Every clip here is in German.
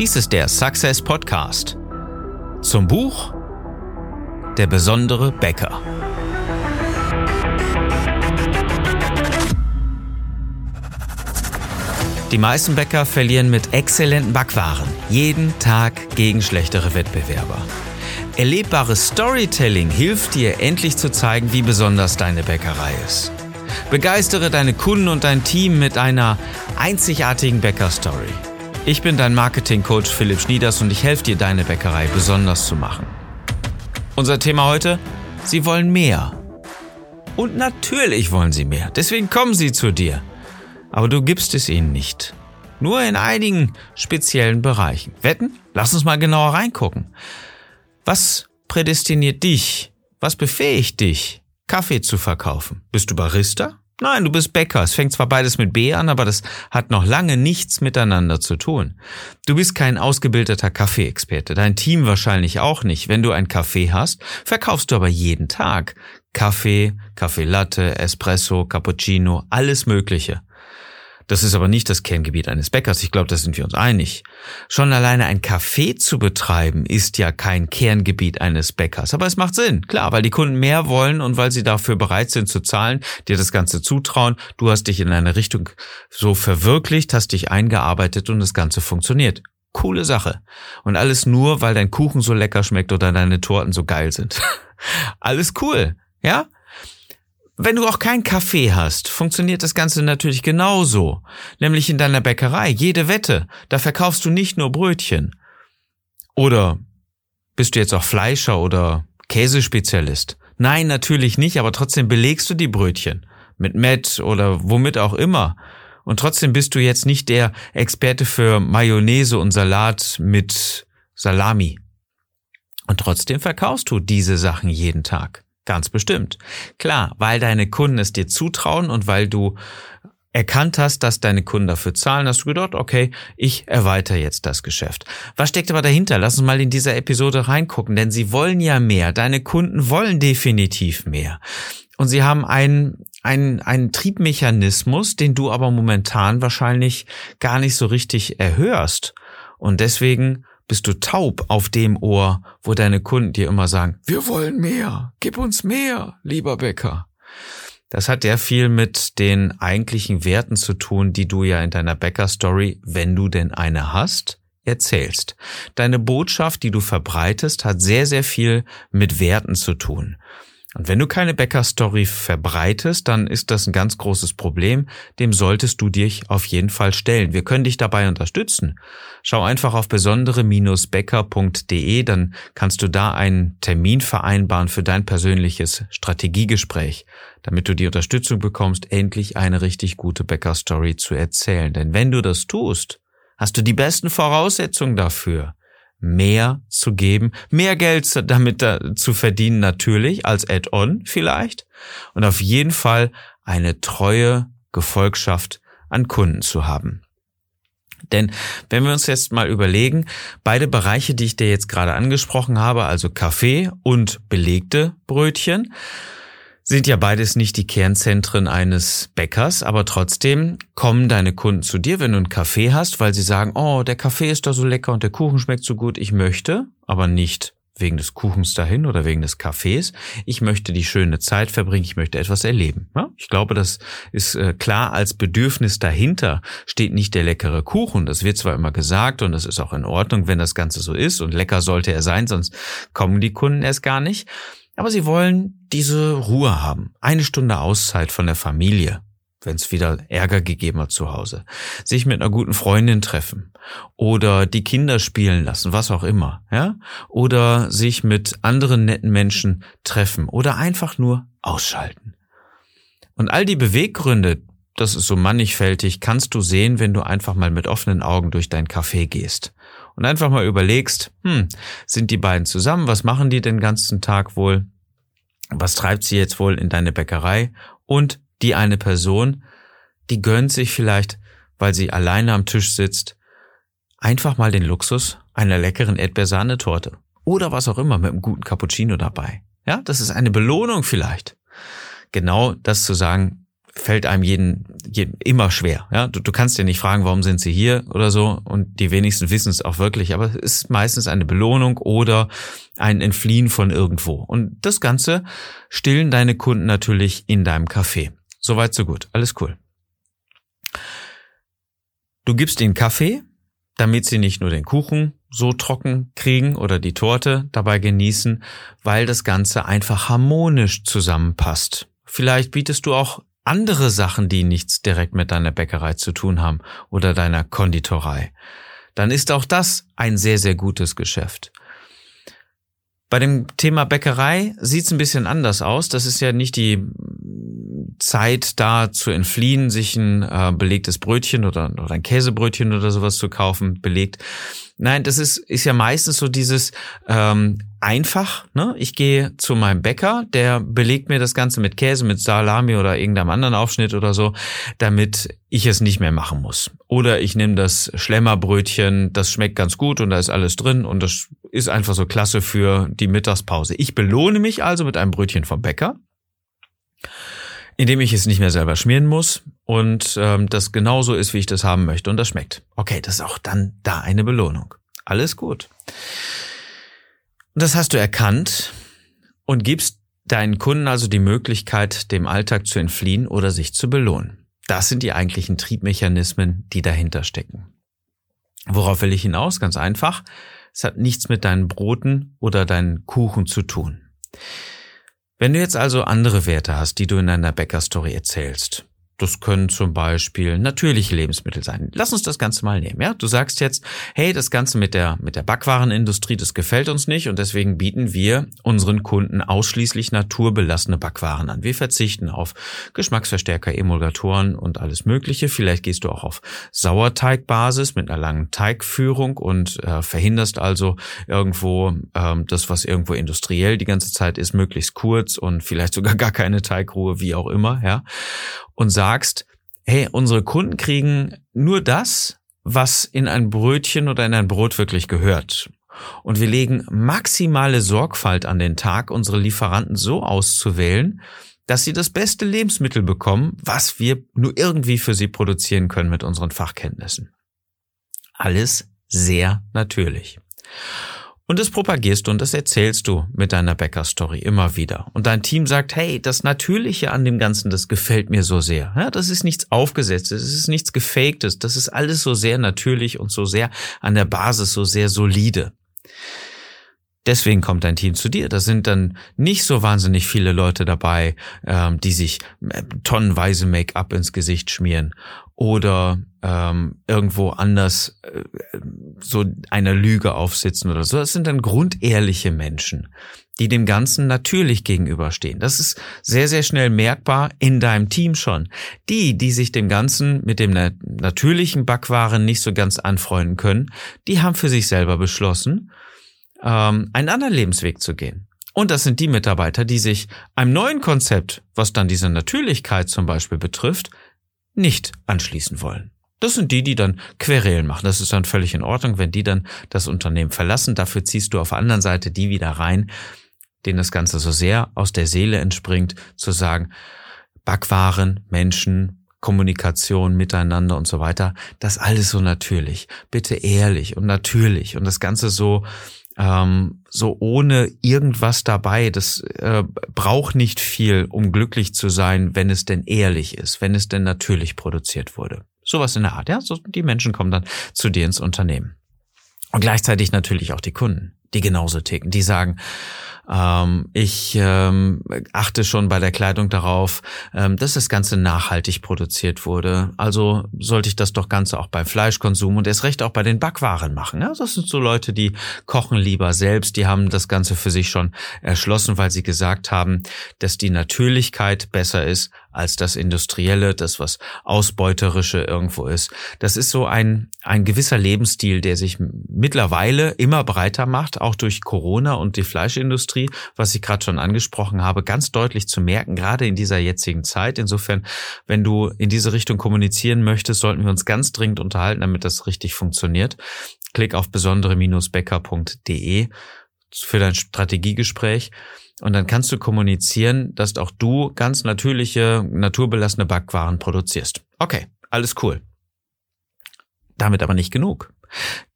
Dies ist der Success Podcast. Zum Buch Der besondere Bäcker. Die meisten Bäcker verlieren mit exzellenten Backwaren jeden Tag gegen schlechtere Wettbewerber. Erlebbares Storytelling hilft dir endlich zu zeigen, wie besonders deine Bäckerei ist. Begeistere deine Kunden und dein Team mit einer einzigartigen Bäckerstory. Ich bin dein Marketing-Coach Philipp Schnieders und ich helfe dir, deine Bäckerei besonders zu machen. Unser Thema heute? Sie wollen mehr. Und natürlich wollen sie mehr. Deswegen kommen sie zu dir. Aber du gibst es ihnen nicht. Nur in einigen speziellen Bereichen. Wetten? Lass uns mal genauer reingucken. Was prädestiniert dich? Was befähigt dich, Kaffee zu verkaufen? Bist du Barista? Nein, du bist Bäcker. Es fängt zwar beides mit B an, aber das hat noch lange nichts miteinander zu tun. Du bist kein ausgebildeter Kaffeeexperte, dein Team wahrscheinlich auch nicht. Wenn du ein Kaffee hast, verkaufst du aber jeden Tag Kaffee, Kaffee Latte, Espresso, Cappuccino, alles Mögliche. Das ist aber nicht das Kerngebiet eines Bäckers. Ich glaube, da sind wir uns einig. Schon alleine ein Café zu betreiben ist ja kein Kerngebiet eines Bäckers. Aber es macht Sinn. Klar, weil die Kunden mehr wollen und weil sie dafür bereit sind zu zahlen, dir das Ganze zutrauen. Du hast dich in eine Richtung so verwirklicht, hast dich eingearbeitet und das Ganze funktioniert. Coole Sache. Und alles nur, weil dein Kuchen so lecker schmeckt oder deine Torten so geil sind. alles cool. Ja? Wenn du auch kein Kaffee hast, funktioniert das Ganze natürlich genauso. Nämlich in deiner Bäckerei. Jede Wette. Da verkaufst du nicht nur Brötchen. Oder bist du jetzt auch Fleischer oder Käsespezialist? Nein, natürlich nicht, aber trotzdem belegst du die Brötchen. Mit Met oder womit auch immer. Und trotzdem bist du jetzt nicht der Experte für Mayonnaise und Salat mit Salami. Und trotzdem verkaufst du diese Sachen jeden Tag. Ganz bestimmt. Klar, weil deine Kunden es dir zutrauen und weil du erkannt hast, dass deine Kunden dafür zahlen, hast du gedacht, okay, ich erweitere jetzt das Geschäft. Was steckt aber dahinter? Lass uns mal in dieser Episode reingucken, denn sie wollen ja mehr. Deine Kunden wollen definitiv mehr. Und sie haben einen, einen, einen Triebmechanismus, den du aber momentan wahrscheinlich gar nicht so richtig erhörst. Und deswegen bist du taub auf dem Ohr, wo deine Kunden dir immer sagen, wir wollen mehr, gib uns mehr, lieber Bäcker. Das hat ja viel mit den eigentlichen Werten zu tun, die du ja in deiner Bäcker-Story, wenn du denn eine hast, erzählst. Deine Botschaft, die du verbreitest, hat sehr, sehr viel mit Werten zu tun. Und wenn du keine Bäcker-Story verbreitest, dann ist das ein ganz großes Problem. Dem solltest du dich auf jeden Fall stellen. Wir können dich dabei unterstützen. Schau einfach auf besondere-bäcker.de, dann kannst du da einen Termin vereinbaren für dein persönliches Strategiegespräch, damit du die Unterstützung bekommst, endlich eine richtig gute Bäcker-Story zu erzählen. Denn wenn du das tust, hast du die besten Voraussetzungen dafür mehr zu geben, mehr Geld damit zu verdienen natürlich als Add-on vielleicht und auf jeden Fall eine treue Gefolgschaft an Kunden zu haben. Denn wenn wir uns jetzt mal überlegen, beide Bereiche, die ich dir jetzt gerade angesprochen habe, also Kaffee und belegte Brötchen, sind ja beides nicht die Kernzentren eines Bäckers, aber trotzdem kommen deine Kunden zu dir, wenn du einen Kaffee hast, weil sie sagen, oh, der Kaffee ist doch so lecker und der Kuchen schmeckt so gut, ich möchte, aber nicht wegen des Kuchens dahin oder wegen des Kaffees. Ich möchte die schöne Zeit verbringen, ich möchte etwas erleben. Ich glaube, das ist äh, klar, als Bedürfnis dahinter steht nicht der leckere Kuchen. Das wird zwar immer gesagt und das ist auch in Ordnung, wenn das Ganze so ist und lecker sollte er sein, sonst kommen die Kunden erst gar nicht. Aber sie wollen diese Ruhe haben. Eine Stunde Auszeit von der Familie, wenn es wieder Ärger gegeben hat zu Hause. Sich mit einer guten Freundin treffen oder die Kinder spielen lassen, was auch immer, ja? Oder sich mit anderen netten Menschen treffen oder einfach nur ausschalten. Und all die Beweggründe, das ist so mannigfältig, kannst du sehen, wenn du einfach mal mit offenen Augen durch dein Café gehst und einfach mal überlegst, hm, sind die beiden zusammen? Was machen die den ganzen Tag wohl? Was treibt sie jetzt wohl in deine Bäckerei? Und die eine Person, die gönnt sich vielleicht, weil sie alleine am Tisch sitzt, einfach mal den Luxus einer leckeren Erdbeersahnetorte oder was auch immer mit einem guten Cappuccino dabei. Ja, das ist eine Belohnung vielleicht. Genau das zu sagen, fällt einem jeden, jeden immer schwer. Ja, du, du kannst ja nicht fragen, warum sind sie hier oder so. Und die wenigsten wissen es auch wirklich. Aber es ist meistens eine Belohnung oder ein Entfliehen von irgendwo. Und das Ganze stillen deine Kunden natürlich in deinem Café. Soweit so gut. Alles cool. Du gibst ihnen Kaffee, damit sie nicht nur den Kuchen so trocken kriegen oder die Torte dabei genießen, weil das Ganze einfach harmonisch zusammenpasst. Vielleicht bietest du auch andere Sachen, die nichts direkt mit deiner Bäckerei zu tun haben oder deiner Konditorei. Dann ist auch das ein sehr, sehr gutes Geschäft. Bei dem Thema Bäckerei sieht es ein bisschen anders aus. Das ist ja nicht die Zeit da zu entfliehen, sich ein äh, belegtes Brötchen oder, oder ein Käsebrötchen oder sowas zu kaufen, belegt. Nein, das ist, ist ja meistens so dieses ähm, einfach. Ne? Ich gehe zu meinem Bäcker, der belegt mir das Ganze mit Käse, mit Salami oder irgendeinem anderen Aufschnitt oder so, damit ich es nicht mehr machen muss. Oder ich nehme das Schlemmerbrötchen, das schmeckt ganz gut und da ist alles drin und das ist einfach so klasse für die Mittagspause. Ich belohne mich also mit einem Brötchen vom Bäcker indem ich es nicht mehr selber schmieren muss und ähm, das genauso ist, wie ich das haben möchte und das schmeckt. Okay, das ist auch dann da eine Belohnung. Alles gut. Das hast du erkannt und gibst deinen Kunden also die Möglichkeit, dem Alltag zu entfliehen oder sich zu belohnen. Das sind die eigentlichen Triebmechanismen, die dahinter stecken. Worauf will ich hinaus? Ganz einfach. Es hat nichts mit deinen Broten oder deinen Kuchen zu tun. Wenn du jetzt also andere Werte hast, die du in deiner Bäckerstory erzählst, das können zum Beispiel natürliche Lebensmittel sein. Lass uns das Ganze mal nehmen. Ja, du sagst jetzt, hey, das Ganze mit der mit der Backwarenindustrie, das gefällt uns nicht und deswegen bieten wir unseren Kunden ausschließlich naturbelassene Backwaren an. Wir verzichten auf Geschmacksverstärker, Emulgatoren und alles Mögliche. Vielleicht gehst du auch auf Sauerteigbasis mit einer langen Teigführung und äh, verhinderst also irgendwo ähm, das, was irgendwo industriell die ganze Zeit ist, möglichst kurz und vielleicht sogar gar keine Teigruhe, wie auch immer. Ja und sagst, hey, unsere Kunden kriegen nur das, was in ein Brötchen oder in ein Brot wirklich gehört. Und wir legen maximale Sorgfalt an den Tag, unsere Lieferanten so auszuwählen, dass sie das beste Lebensmittel bekommen, was wir nur irgendwie für sie produzieren können mit unseren Fachkenntnissen. Alles sehr natürlich. Und das propagierst du und das erzählst du mit deiner Bäcker-Story immer wieder. Und dein Team sagt, hey, das Natürliche an dem Ganzen, das gefällt mir so sehr. Ja, das ist nichts Aufgesetztes, das ist nichts Gefaktes, das ist alles so sehr natürlich und so sehr an der Basis so sehr solide. Deswegen kommt dein Team zu dir. Da sind dann nicht so wahnsinnig viele Leute dabei, ähm, die sich äh, tonnenweise Make-up ins Gesicht schmieren oder ähm, irgendwo anders äh, so einer Lüge aufsitzen oder so. Das sind dann grundehrliche Menschen, die dem Ganzen natürlich gegenüberstehen. Das ist sehr, sehr schnell merkbar in deinem Team schon. Die, die sich dem Ganzen mit dem natürlichen Backwaren nicht so ganz anfreunden können, die haben für sich selber beschlossen, ähm, einen anderen Lebensweg zu gehen. Und das sind die Mitarbeiter, die sich einem neuen Konzept, was dann diese Natürlichkeit zum Beispiel betrifft, nicht anschließen wollen. Das sind die, die dann Querelen machen. Das ist dann völlig in Ordnung, wenn die dann das Unternehmen verlassen. Dafür ziehst du auf der anderen Seite die wieder rein, denen das Ganze so sehr aus der Seele entspringt, zu sagen, Backwaren, Menschen, Kommunikation miteinander und so weiter, das alles so natürlich. Bitte ehrlich und natürlich und das Ganze so ähm, so ohne irgendwas dabei. Das äh, braucht nicht viel, um glücklich zu sein, wenn es denn ehrlich ist, wenn es denn natürlich produziert wurde. Sowas in der Art, ja. So, die Menschen kommen dann zu dir ins Unternehmen. Und gleichzeitig natürlich auch die Kunden, die genauso ticken, die sagen, ähm, ich ähm, achte schon bei der Kleidung darauf, ähm, dass das Ganze nachhaltig produziert wurde. Also sollte ich das doch Ganze auch beim Fleischkonsum und erst recht auch bei den Backwaren machen. Ja? Das sind so Leute, die kochen lieber selbst, die haben das Ganze für sich schon erschlossen, weil sie gesagt haben, dass die Natürlichkeit besser ist als das Industrielle, das was Ausbeuterische irgendwo ist. Das ist so ein, ein gewisser Lebensstil, der sich mittlerweile immer breiter macht, auch durch Corona und die Fleischindustrie, was ich gerade schon angesprochen habe, ganz deutlich zu merken, gerade in dieser jetzigen Zeit. Insofern, wenn du in diese Richtung kommunizieren möchtest, sollten wir uns ganz dringend unterhalten, damit das richtig funktioniert. Klick auf besondere-becker.de für dein Strategiegespräch. Und dann kannst du kommunizieren, dass auch du ganz natürliche, naturbelassene Backwaren produzierst. Okay, alles cool. Damit aber nicht genug.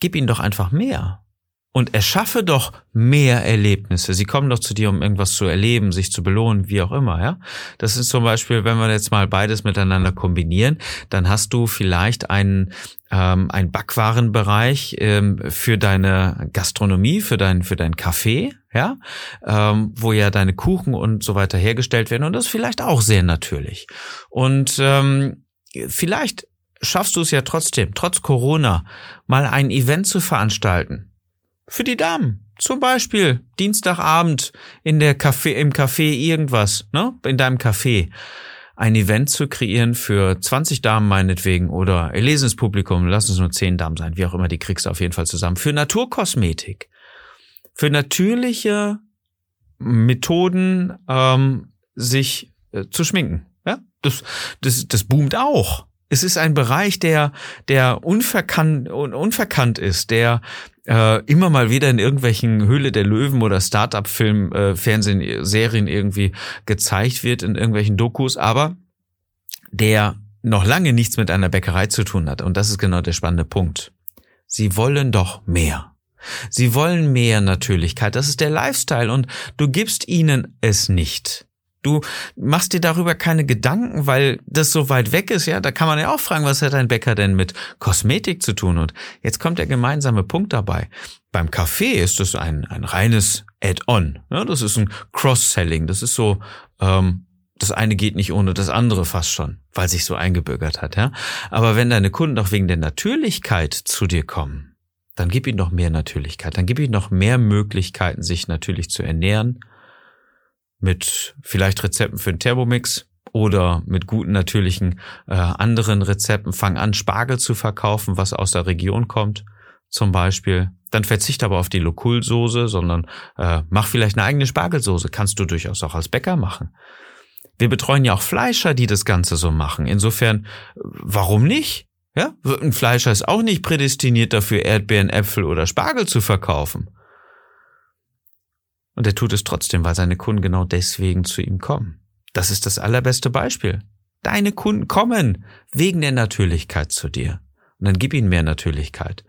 Gib ihnen doch einfach mehr und erschaffe doch mehr Erlebnisse. Sie kommen doch zu dir, um irgendwas zu erleben, sich zu belohnen, wie auch immer, ja. Das ist zum Beispiel, wenn wir jetzt mal beides miteinander kombinieren, dann hast du vielleicht einen, ähm, einen Backwarenbereich ähm, für deine Gastronomie, für dein, für dein Café, ja, ähm, wo ja deine Kuchen und so weiter hergestellt werden und das ist vielleicht auch sehr natürlich. Und ähm, vielleicht schaffst du es ja trotzdem, trotz Corona, mal ein Event zu veranstalten für die Damen. Zum Beispiel Dienstagabend in der Café, im Café irgendwas, ne? In deinem Café. Ein Event zu kreieren für 20 Damen meinetwegen oder erlesenes Publikum, lass es nur 10 Damen sein, wie auch immer, die kriegst du auf jeden Fall zusammen. Für Naturkosmetik. Für natürliche Methoden, ähm, sich äh, zu schminken. Ja? Das, das, das boomt auch. Es ist ein Bereich, der, der unverkannt, unverkannt ist, der äh, immer mal wieder in irgendwelchen Höhle der Löwen oder Startup-Film, äh, Fernsehen, Serien irgendwie gezeigt wird, in irgendwelchen Dokus, aber der noch lange nichts mit einer Bäckerei zu tun hat. Und das ist genau der spannende Punkt. Sie wollen doch mehr. Sie wollen mehr Natürlichkeit. Das ist der Lifestyle und du gibst ihnen es nicht. Du machst dir darüber keine Gedanken, weil das so weit weg ist, ja. Da kann man ja auch fragen, was hat ein Bäcker denn mit Kosmetik zu tun? Und jetzt kommt der gemeinsame Punkt dabei. Beim Kaffee ist das ein, ein reines Add-on. Ja, das ist ein Cross-Selling. Das ist so, ähm, das eine geht nicht ohne das andere fast schon, weil sich so eingebürgert hat, ja. Aber wenn deine Kunden doch wegen der Natürlichkeit zu dir kommen, dann gib ihnen noch mehr Natürlichkeit, dann gib ihnen noch mehr Möglichkeiten, sich natürlich zu ernähren mit vielleicht Rezepten für den Thermomix oder mit guten natürlichen äh, anderen Rezepten. Fang an, Spargel zu verkaufen, was aus der Region kommt, zum Beispiel. Dann verzichte aber auf die Lokulsoße, sondern äh, mach vielleicht eine eigene Spargelsoße. Kannst du durchaus auch als Bäcker machen. Wir betreuen ja auch Fleischer, die das Ganze so machen. Insofern, warum nicht? Ja, ein Fleischer ist auch nicht prädestiniert dafür, Erdbeeren, Äpfel oder Spargel zu verkaufen. Und er tut es trotzdem, weil seine Kunden genau deswegen zu ihm kommen. Das ist das allerbeste Beispiel. Deine Kunden kommen wegen der Natürlichkeit zu dir. Und dann gib ihnen mehr Natürlichkeit.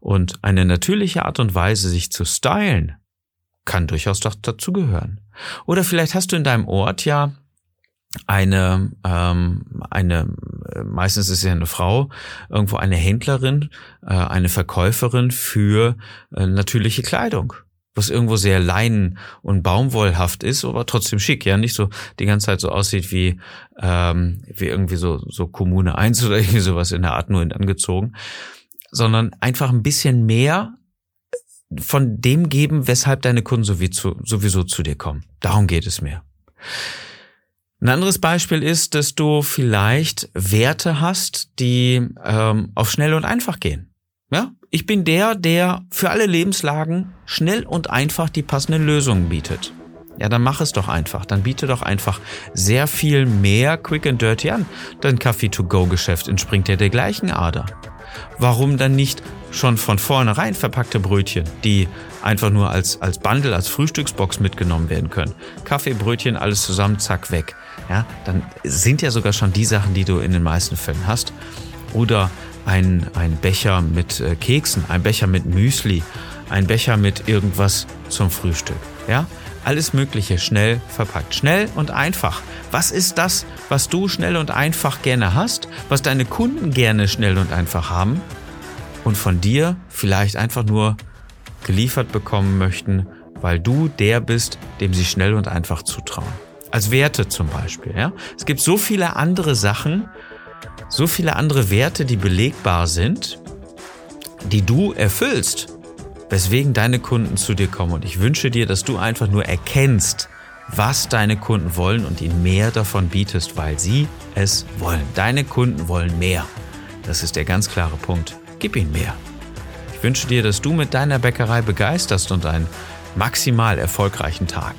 Und eine natürliche Art und Weise, sich zu stylen, kann durchaus doch dazugehören. Oder vielleicht hast du in deinem Ort ja eine, ähm, eine, meistens ist es ja eine Frau, irgendwo eine Händlerin, äh, eine Verkäuferin für äh, natürliche Kleidung was irgendwo sehr leinen- und baumwollhaft ist, aber trotzdem schick, ja, nicht so die ganze Zeit so aussieht wie, ähm, wie irgendwie so, so Kommune 1 oder irgendwie sowas in der Art nur angezogen, sondern einfach ein bisschen mehr von dem geben, weshalb deine Kunden sowieso, sowieso zu dir kommen. Darum geht es mir. Ein anderes Beispiel ist, dass du vielleicht Werte hast, die ähm, auf schnell und einfach gehen. Ja, ich bin der, der für alle Lebenslagen schnell und einfach die passenden Lösungen bietet. Ja, dann mach es doch einfach. Dann biete doch einfach sehr viel mehr Quick and Dirty an. Dein Kaffee-to-go-Geschäft entspringt ja der gleichen Ader. Warum dann nicht schon von vornherein verpackte Brötchen, die einfach nur als, als Bundle, als Frühstücksbox mitgenommen werden können? Kaffee, Brötchen, alles zusammen, zack, weg. Ja, dann sind ja sogar schon die Sachen, die du in den meisten Fällen hast. Oder ein, ein Becher mit äh, Keksen, ein Becher mit Müsli, ein Becher mit irgendwas zum Frühstück. Ja? Alles Mögliche schnell verpackt. Schnell und einfach. Was ist das, was du schnell und einfach gerne hast, was deine Kunden gerne schnell und einfach haben und von dir vielleicht einfach nur geliefert bekommen möchten, weil du der bist, dem sie schnell und einfach zutrauen. Als Werte zum Beispiel. Ja? Es gibt so viele andere Sachen, so viele andere Werte, die belegbar sind, die du erfüllst, weswegen deine Kunden zu dir kommen. Und ich wünsche dir, dass du einfach nur erkennst, was deine Kunden wollen und ihnen mehr davon bietest, weil sie es wollen. Deine Kunden wollen mehr. Das ist der ganz klare Punkt. Gib ihnen mehr. Ich wünsche dir, dass du mit deiner Bäckerei begeisterst und einen maximal erfolgreichen Tag.